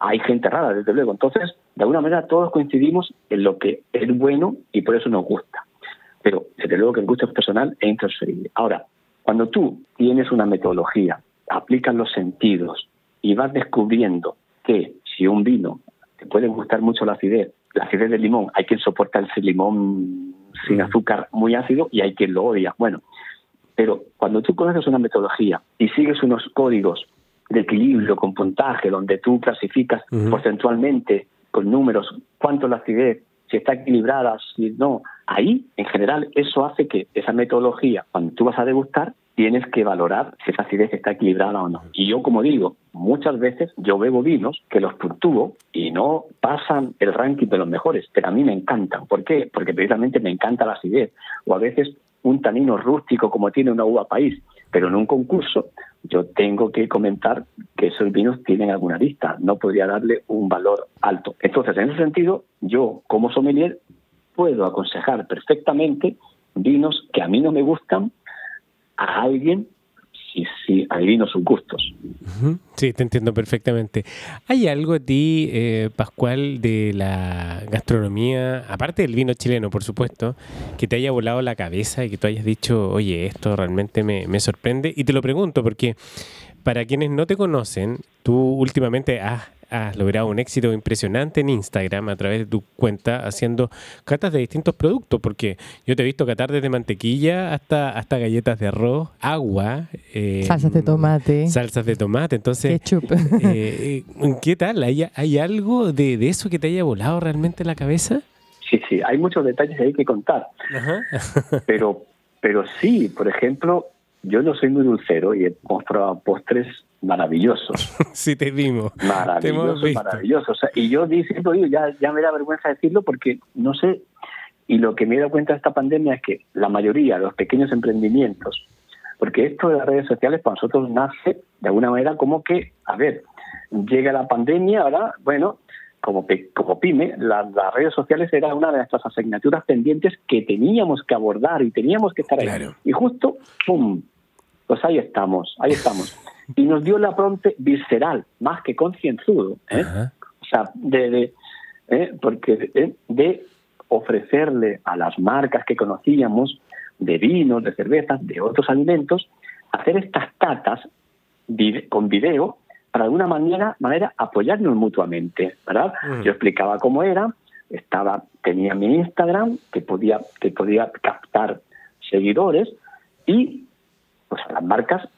Hay gente rara, desde luego. Entonces, de alguna manera, todos coincidimos en lo que es bueno y por eso nos gusta. Pero, desde luego, que el gusto es personal e intransferible. Ahora, cuando tú tienes una metodología, aplicas los sentidos y vas descubriendo que si un vino te puede gustar mucho la acidez, la acidez del limón, hay quien soporta el limón sin azúcar muy ácido y hay quien lo odia. Bueno, pero cuando tú conoces una metodología y sigues unos códigos de equilibrio con puntaje, donde tú clasificas porcentualmente con números cuánto es la acidez, si está equilibrada, si no, ahí en general eso hace que esa metodología, cuando tú vas a degustar, tienes que valorar si esa acidez está equilibrada o no. Y yo, como digo, muchas veces yo bebo vinos que los puntúo y no pasan el ranking de los mejores, pero a mí me encantan. ¿Por qué? Porque precisamente me encanta la acidez. O a veces un tanino rústico como tiene una uva país, pero en un concurso yo tengo que comentar que esos vinos tienen alguna lista, no podría darle un valor alto. Entonces, en ese sentido, yo como sommelier puedo aconsejar perfectamente vinos que a mí no me gustan, a alguien si, si adivino sus gustos. Sí, te entiendo perfectamente. ¿Hay algo a ti, eh, Pascual, de la gastronomía, aparte del vino chileno, por supuesto, que te haya volado la cabeza y que tú hayas dicho, oye, esto realmente me, me sorprende? Y te lo pregunto porque para quienes no te conocen, tú últimamente has has logrado un éxito impresionante en Instagram a través de tu cuenta haciendo catas de distintos productos, porque yo te he visto catar desde mantequilla hasta, hasta galletas de arroz, agua. Eh, salsas de tomate. Salsas de tomate, entonces... Ketchup. Eh, ¿Qué tal? ¿Hay, ¿Hay algo de, de, eso que te haya volado realmente la cabeza? Sí, sí, hay muchos detalles ahí que contar. pero, pero sí, por ejemplo, yo no soy muy dulcero y he probado postres maravillosos. sí, te vimos. Maravillosos, maravillosos. y yo diciendo, ya, ya me da vergüenza decirlo porque no sé, y lo que me he dado cuenta de esta pandemia es que la mayoría de los pequeños emprendimientos, porque esto de las redes sociales para nosotros nace de alguna manera como que, a ver, llega la pandemia, ahora, bueno, como, como pyme, las redes sociales era una de nuestras asignaturas pendientes que teníamos que abordar y teníamos que estar ahí. Y justo, ¡pum! Pues ahí estamos, ahí estamos. Y nos dio la pronte visceral, más que concienzudo. ¿eh? O sea, de, ¿eh? porque ¿eh? de ofrecerle a las marcas que conocíamos de vinos, de cervezas, de otros alimentos, hacer estas catas con video para de alguna manera, manera apoyarnos mutuamente, ¿verdad? Mm. Yo explicaba cómo era, estaba, tenía mi Instagram que podía, que podía captar seguidores y pues a las marcas,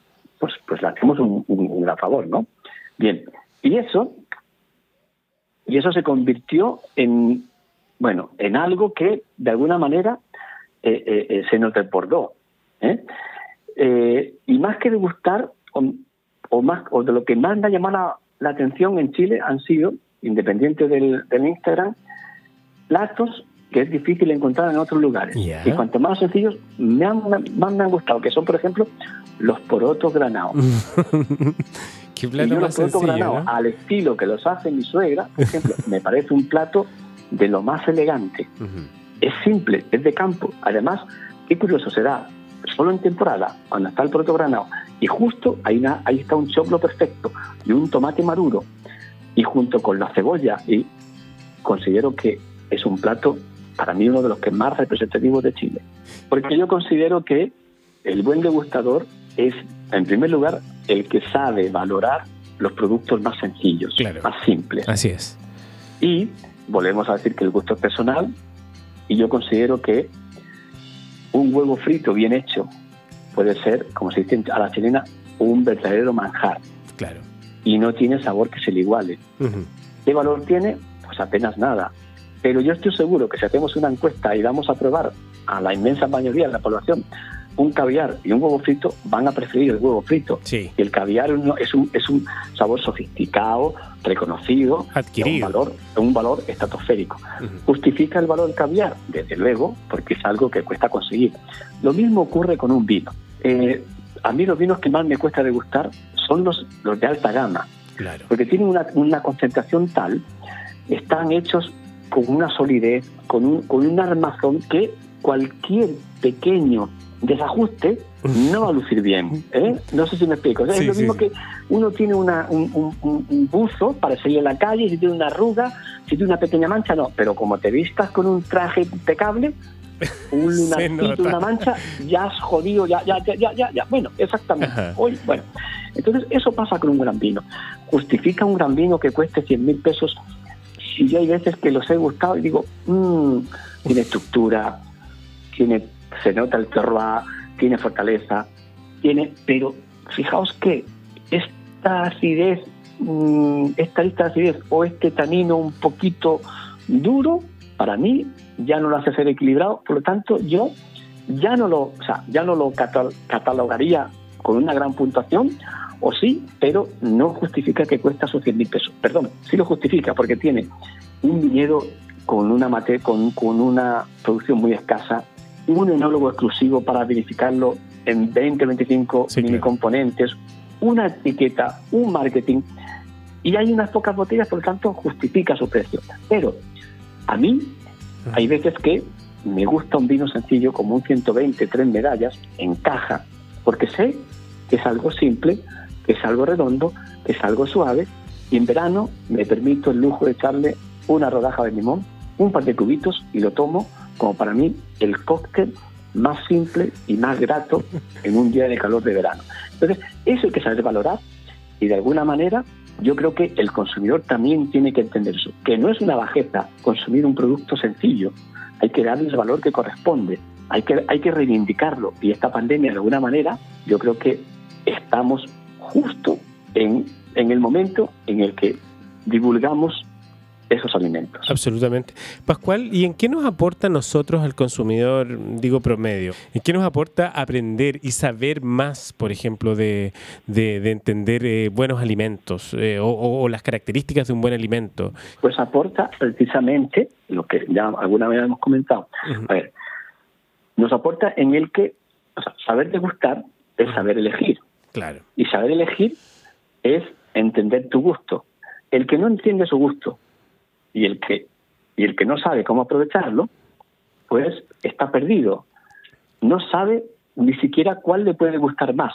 pues, pues le hacemos un, un, favor, ¿no? Bien, y eso, y eso se convirtió en, bueno, en algo que de alguna manera eh, eh, eh se nos desbordó. ¿eh? y más que degustar, o, o, más, o de lo que más me ha llamado la, atención en Chile han sido, independiente del, del Instagram, platos que es difícil encontrar en otros lugares. Y cuanto más sencillos, me han, más me han gustado, que son, por ejemplo, los porotos granados. Qué plato los porotos granados, al estilo que los hace mi suegra, por ejemplo, me parece un plato de lo más elegante. Es simple, es de campo. Además, qué curioso será, solo en temporada, cuando está el poroto granado, y justo ahí, ahí está un choclo perfecto y un tomate maduro, y junto con la cebolla, y considero que es un plato para mí uno de los que más representativos de Chile. Porque yo considero que el buen degustador es, en primer lugar, el que sabe valorar los productos más sencillos, más simples. Así es. Y volvemos a decir que el gusto es personal y yo considero que un huevo frito bien hecho puede ser, como se dice a la chilena, un verdadero manjar. Claro. Y no tiene sabor que se le iguale. ¿Qué valor tiene? Pues apenas nada. Pero yo estoy seguro que si hacemos una encuesta y damos a probar a la inmensa mayoría de la población un caviar y un huevo frito, van a preferir el huevo frito. Sí. Y el caviar es un, es un sabor sofisticado, reconocido, adquirido. Un valor, un valor estratosférico. ¿Justifica el valor del caviar? Desde luego, porque es algo que cuesta conseguir. Lo mismo ocurre con un vino. Eh, a mí los vinos que más me cuesta degustar son los, los de alta gama. Claro. Porque tienen una, una concentración tal, están hechos con una solidez, con un, con un armazón que cualquier pequeño desajuste no va a lucir bien. ¿eh? No sé si me explico. es lo mismo que uno tiene una, un, un, buzo para salir a la calle, si tiene una arruga, si tiene una pequeña mancha, no. Pero como te vistas con un traje impecable, un lunarcito, una mancha, ya has jodido, ya, ya, ya, ya, ya. Bueno, exactamente. Hoy, bueno. Entonces, eso pasa con un gran vino. ¿Justifica un gran vino que cueste 100 mil pesos y yo hay veces que los he gustado y digo, mmm, tiene estructura, tiene, se nota el terroir, tiene fortaleza, tiene, pero fijaos que esta acidez, mm, esta lista de acidez o este tanino un poquito duro, para mí ya no lo hace ser equilibrado, por lo tanto yo ya no lo, o sea, ya no lo catalogaría con una gran puntuación, o sí, pero no justifica que cuesta sus 100 mil pesos. Perdón, sí lo justifica porque tiene un viñedo con una, mate, con, con una producción muy escasa, un enólogo exclusivo para verificarlo en 20, 25 mini componentes, una etiqueta, un marketing, y hay unas pocas botellas, por lo tanto justifica su precio. Pero a mí hay veces que me gusta un vino sencillo como un 120, tres medallas en caja, porque sé que es algo simple, que es algo redondo, que es algo suave, y en verano me permito el lujo de echarle una rodaja de limón, un par de cubitos y lo tomo como para mí el cóctel más simple y más grato en un día de calor de verano. Entonces, eso hay que saber valorar y de alguna manera yo creo que el consumidor también tiene que entender eso, que no es una bajeza consumir un producto sencillo, hay que darle el valor que corresponde, hay que, hay que reivindicarlo y esta pandemia de alguna manera yo creo que estamos justo en, en el momento en el que divulgamos esos alimentos. Absolutamente. Pascual, ¿y en qué nos aporta a nosotros, al consumidor, digo promedio? ¿En qué nos aporta aprender y saber más, por ejemplo, de, de, entender eh, buenos alimentos eh, o, las características de un buen alimento? Pues aporta precisamente lo que ya alguna vez hemos comentado. A ver, nos aporta en el que saber degustar es saber elegir. Claro. Y saber elegir es entender tu gusto. El que no entiende su gusto y el que y el que no sabe cómo aprovecharlo, pues está perdido. No sabe ni siquiera cuál le puede gustar más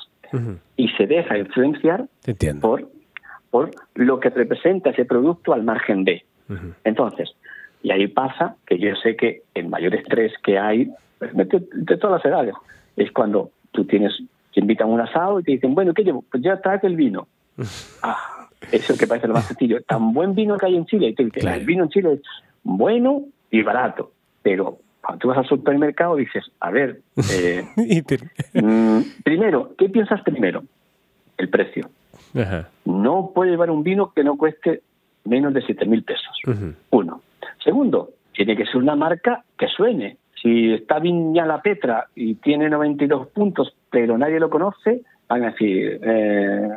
y se deja influenciar por por lo que representa ese producto al margen de. Entonces, y ahí pasa que yo sé que el mayor estrés que hay pues, de, todas las edades es cuando tú tienes te invitan a un asado y te dicen, bueno, ¿qué llevo? Pues ya trae el vino. ah, es el que parece lo más sencillo. Tan buen vino que hay en Chile. el vino en Chile es bueno y barato, pero cuando tú vas al supermercado dices, a ver, eh, mm, primero, ¿qué piensas primero? El precio. No puede llevar un vino que no cueste menos de 7 mil pesos. Uno. Segundo, tiene que ser una marca que suene. Si está Viña La Petra y tiene 92 puntos, pero nadie lo conoce, van a decir. Eh,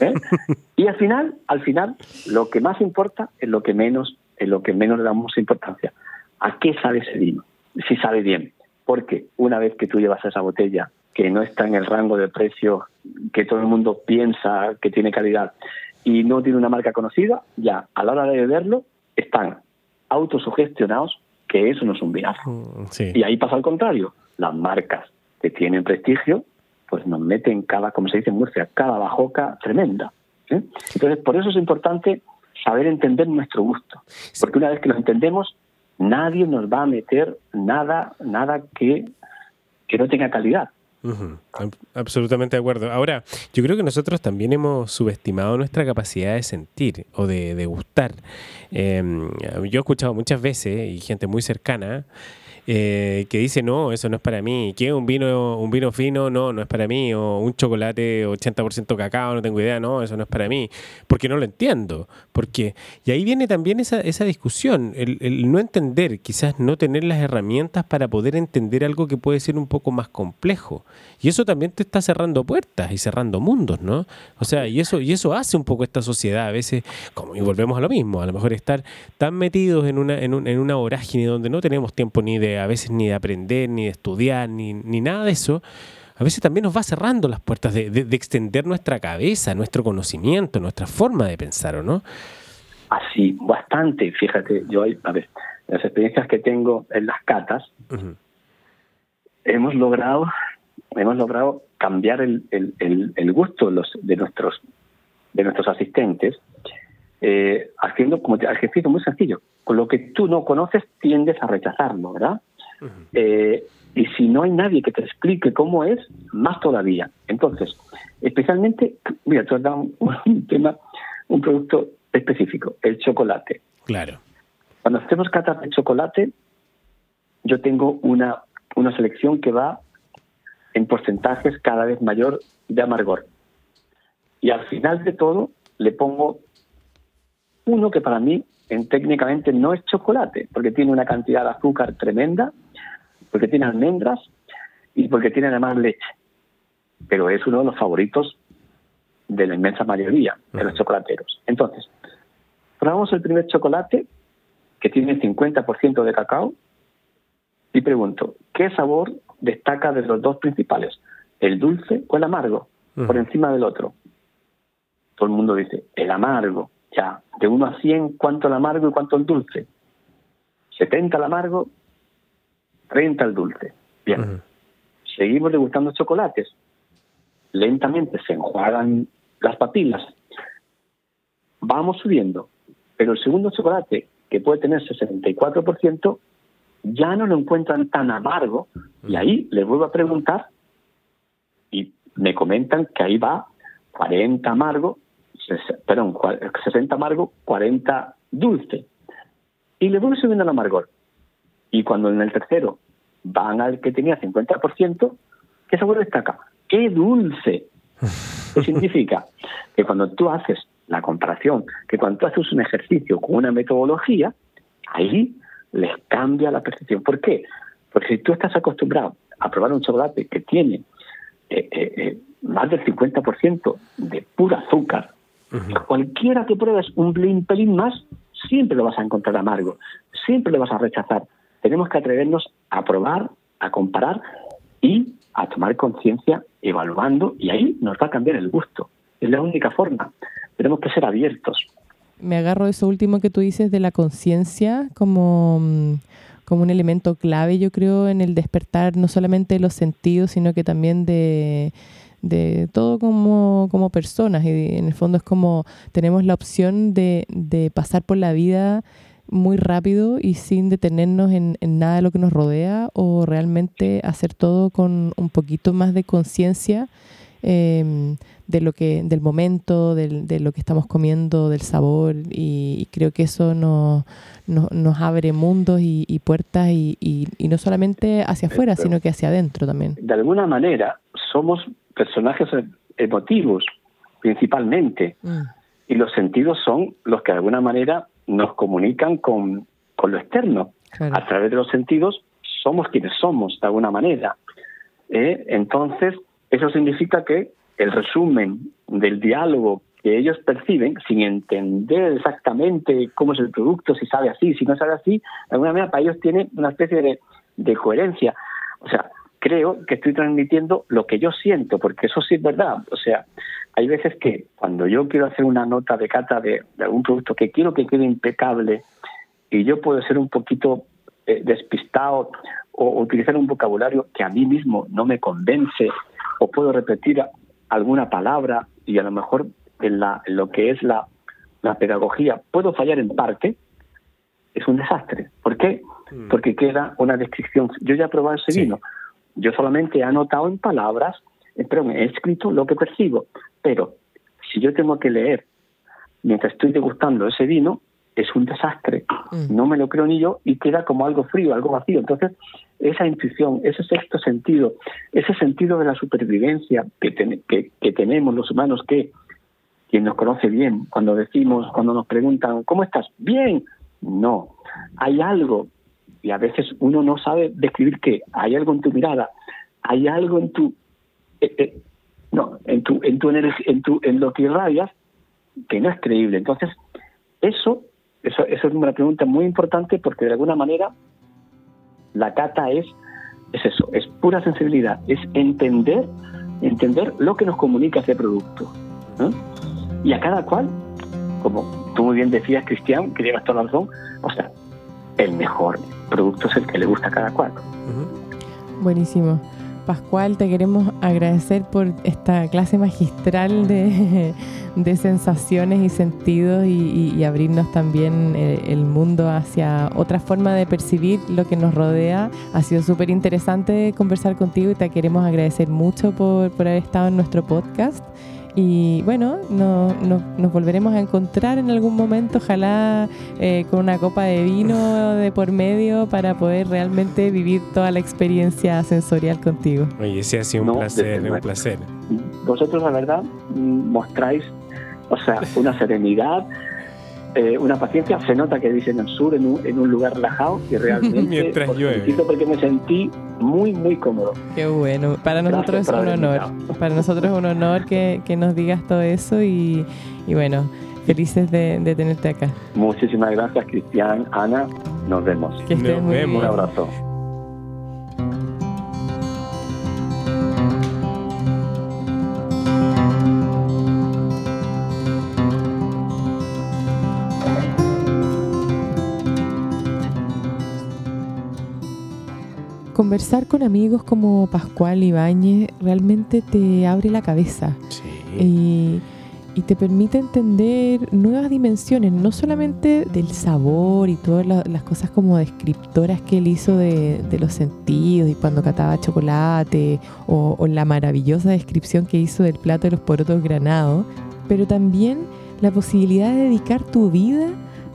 ¿eh? y al final, al final, lo que más importa es lo que menos, es lo que menos le damos importancia. ¿A qué sabe ese vino? Si sabe bien. Porque una vez que tú llevas esa botella que no está en el rango de precio que todo el mundo piensa que tiene calidad y no tiene una marca conocida, ya a la hora de beberlo están autosugestionados que eso no es un vinazo. Mm, y ahí pasa al contrario. Las marcas que tienen prestigio, pues nos meten cada, como se dice en Murcia, cada bajoca tremenda. ¿eh? Entonces, por eso es importante saber entender nuestro gusto. Porque una vez que lo entendemos, nadie nos va a meter nada, nada que, que no tenga calidad. Absolutamente de acuerdo. Ahora, yo creo que nosotros también hemos subestimado nuestra capacidad de sentir o de, gustar. Em, yo he escuchado muchas veces, y gente muy cercana, eh, que dice, no, eso no es para mí, que un vino, un vino fino, no, no es para mí, o un chocolate 80% cacao, no tengo idea, no, eso no es para mí, porque no lo entiendo, porque, y ahí viene también esa, esa discusión, el, el, no entender, quizás no tener las herramientas para poder entender algo que puede ser un poco más complejo, y eso también te está cerrando puertas y cerrando mundos, ¿no? O sea, y eso, y eso hace un poco esta sociedad, a veces, como y volvemos a lo mismo, a lo mejor estar tan metidos en una, en, un, en una vorágine donde no tenemos tiempo ni de a veces ni de aprender, ni de estudiar, ni, ni nada de eso, a veces también nos va cerrando las puertas de, de, extender nuestra cabeza, nuestro conocimiento, nuestra forma de pensar, ¿o no? Así, bastante. Fíjate, yo, a ver, las experiencias que tengo en las catas, hemos logrado hemos logrado cambiar el, el, el, gusto los, de nuestros de nuestros asistentes eh, haciendo como ejercicio muy sencillo con lo que tú no conoces tiendes a rechazarlo, ¿verdad? Eh, y si no hay nadie que te explique cómo es, más todavía. Entonces, especialmente, mira, tú has dado un, tema, un producto específico, el chocolate. Claro. Cuando hacemos catas de chocolate, yo tengo una, una selección que va en porcentajes cada vez mayor de amargor. Y al final de todo le pongo uno que para mí en, técnicamente no es chocolate, porque tiene una cantidad de azúcar tremenda, porque tiene almendras y porque tiene además leche. Pero es uno de los favoritos de la inmensa mayoría de los chocolateros. Entonces, probamos el primer chocolate que tiene 50% de cacao y pregunto, ¿qué sabor destaca de los dos principales? ¿El dulce o el amargo? Por encima del otro. Todo el mundo dice, el amargo. Ya, de 1 a 100, ¿cuánto el amargo y cuánto el dulce? 70 el amargo, 30 el dulce. Bien. Seguimos degustando chocolates. Lentamente se enjuagan las papilas. Vamos subiendo. Pero el segundo chocolate, que puede tener 64%, ya no lo encuentran tan amargo. Y ahí les vuelvo a preguntar y me comentan que ahí va 40 amargo perdón, 60 amargo, 40 dulce. Y le voy subiendo el amargor. Y cuando en el tercero van al que tenía 50%, ¿qué sabor destaca? ¡Qué dulce! ¿Qué significa? Que cuando tú haces la comparación, que cuando tú haces un ejercicio con una metodología, ahí les cambia la percepción. ¿Por qué? Porque si tú estás acostumbrado a probar un chocolate que tiene eh, eh, eh, más del 50% de pura azúcar, Cualquiera que pruebes un pelín más, siempre lo vas a encontrar amargo, siempre lo vas a rechazar. Tenemos que atrevernos a probar, a comparar y a tomar conciencia evaluando y ahí nos va a cambiar el gusto. Es la única forma. Tenemos que ser abiertos. Me agarro eso último que tú dices de la conciencia como, mm, como un elemento clave, yo creo, en el despertar no solamente de los sentidos, sino que también de de todo como, como personas. Y en el fondo es como tenemos la opción de, de pasar por la vida muy rápido y sin detenernos en, en, nada de lo que nos rodea o realmente hacer todo con un poquito más de conciencia em, de lo que, del momento, del, de lo que estamos comiendo, del sabor, y, creo que eso nos, nos, abre mundos y, puertas, y, y, no solamente hacia afuera, sino que hacia adentro también. De alguna manera, somos personajes emotivos, principalmente, mm. y los sentidos son los que de alguna manera nos comunican con, con lo externo. A través de los sentidos somos quienes somos, de alguna manera. ¿eh? Entonces, eso significa que el resumen del diálogo que ellos perciben, sin entender exactamente cómo es el producto, si sabe así, si no sabe así, de alguna manera para ellos tiene una especie de, de coherencia. O sea, creo que estoy transmitiendo lo que yo siento, porque eso sí es verdad. O sea, hay veces que cuando yo quiero hacer una nota de cata de, algún producto que quiero que quede impecable y yo puedo ser un poquito eh, despistado o utilizar un vocabulario que a mí mismo no me convence o puedo repetir alguna palabra y a lo mejor en, la, lo que es la, la pedagogía puedo fallar en parte, es un desastre. ¿Por qué? Mm. Porque queda una descripción. Yo ya he probado ese vino. Yo solamente he anotado en palabras, eh, perdón, he escrito lo que percibo. Pero si yo tengo que leer mientras estoy degustando ese vino, es un desastre. Mm. No me lo creo ni yo y queda como algo frío, algo vacío. Entonces, esa intuición, ese sexto sentido, ese sentido de la supervivencia que, que, tenemos los humanos, que quien nos conoce bien, cuando decimos, cuando nos preguntan, ¿cómo estás? Bien. No, hay algo, y a veces uno no sabe describir qué, hay algo en tu mirada, hay algo en tu, eh, eh, no, en tu, en tu en tu, en lo que irradias, que no es creíble. Entonces, eso eso, es una pregunta muy importante porque de alguna manera la cata es, es eso, es pura sensibilidad, es entender, entender lo que nos comunica ese producto. Y a cada cual, como tú muy bien decías, Cristian, que llevas toda la razón, o sea, el mejor producto es el que le gusta a cada cual. Buenísimo. Pascual, te queremos agradecer por esta clase magistral de, sensaciones y sentidos y, abrirnos también eh, el, mundo hacia otra forma de percibir lo que nos rodea. Ha sido súper interesante conversar contigo y te queremos agradecer mucho por, por haber estado en nuestro podcast. Y bueno, no, nos volveremos a encontrar en algún momento, ojalá eh, con una copa de vino de por medio para poder realmente vivir toda la experiencia sensorial contigo. Oye, sí ha sido un placer, un placer. Vosotros, la verdad, mostráis, o sea, una serenidad eh, una paciencia. Se nota que dice en el sur, en un, en un lugar relajado y realmente. Mientras llueve. Porque me sentí muy, muy cómodo. Qué bueno. Para nosotros es un honor. Para nosotros es un honor que, que nos digas todo eso y, y bueno, felices de, de, tenerte acá. Muchísimas gracias, Cristian, Ana. Nos vemos. Que estés muy Bien. Un abrazo. Conversar con amigos como Pascual Ibáñez realmente te abre la cabeza. Y, te permite entender nuevas dimensiones, no solamente del sabor y todas las cosas como descriptoras que él hizo de, los sentidos y cuando cataba chocolate o, o la maravillosa descripción que hizo del plato de los porotos granados, pero también la posibilidad de dedicar tu vida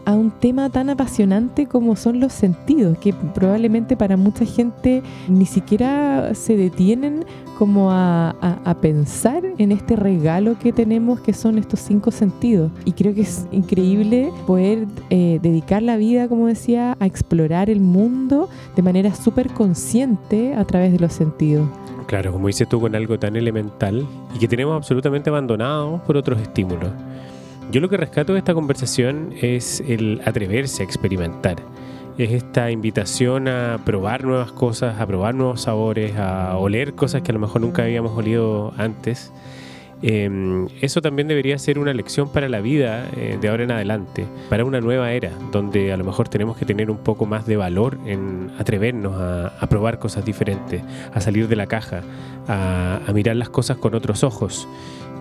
a un tema tan apasionante como son los sentidos, que probablemente para mucha gente ni siquiera se detienen como a, pensar en este regalo que tenemos que son estos cinco sentidos. Y creo que es increíble poder eh, dedicar la vida, como decía, a explorar el mundo de manera súper consciente a través de los sentidos. Claro, como dices tú, con algo tan elemental y que tenemos absolutamente abandonado por otros estímulos. Yo lo que rescato de esta conversación es el atreverse a experimentar. Es esta invitación a probar nuevas cosas, a probar nuevos sabores, a oler cosas que a lo mejor nunca habíamos olido antes. Em, eso también debería ser una lección para la vida eh, de ahora en adelante, para una nueva era, donde a lo mejor tenemos que tener un poco más de valor en atrevernos a, probar cosas diferentes, a salir de la caja, a, a mirar las cosas con otros ojos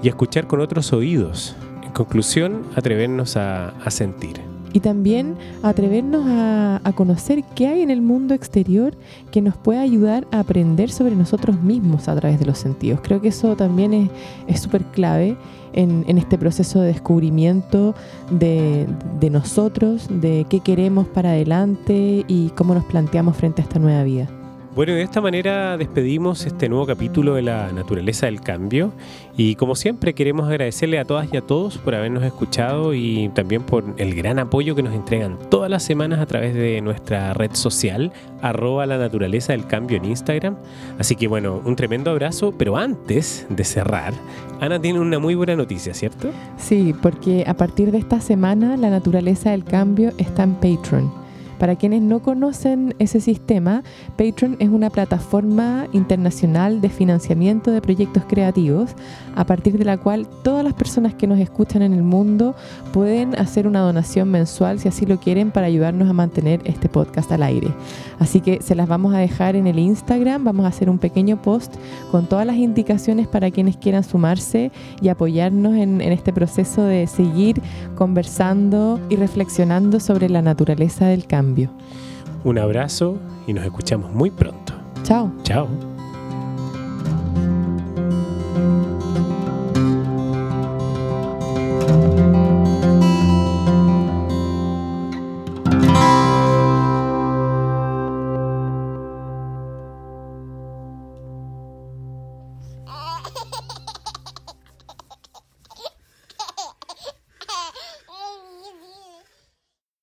y a escuchar con otros oídos conclusión, atrevernos a, sentir. y también atrevernos a, conocer qué hay en el mundo exterior que nos pueda ayudar a aprender sobre nosotros mismos a través de los sentidos. Creo que eso también es súper clave en, este proceso de descubrimiento de, de nosotros, de qué queremos para adelante y cómo nos planteamos frente a esta nueva vida. Bueno, de esta manera despedimos este nuevo capítulo de la naturaleza del cambio y como siempre queremos agradecerle a todas y a todos por habernos escuchado y también por el gran apoyo que nos entregan todas las semanas a través de nuestra red social arroba la naturaleza del cambio en Instagram. Así que bueno, un tremendo abrazo, pero antes de cerrar, Ana tiene una muy buena noticia, ¿cierto? Sí, porque a partir de esta semana la naturaleza del cambio está en Patreon. Para quienes no conocen ese sistema, Patreon es una plataforma internacional de financiamiento de proyectos creativos, a partir de la cual todas las personas que nos escuchan en el mundo pueden hacer una donación mensual si así lo quieren para ayudarnos a mantener este podcast al aire. Así que se las vamos a dejar en el Instagram, vamos a hacer un pequeño post con todas las indicaciones para quienes quieran sumarse y apoyarnos en, este proceso de seguir conversando y reflexionando sobre la naturaleza del cambio. Un abrazo y nos escuchamos muy pronto. Chao. Chao.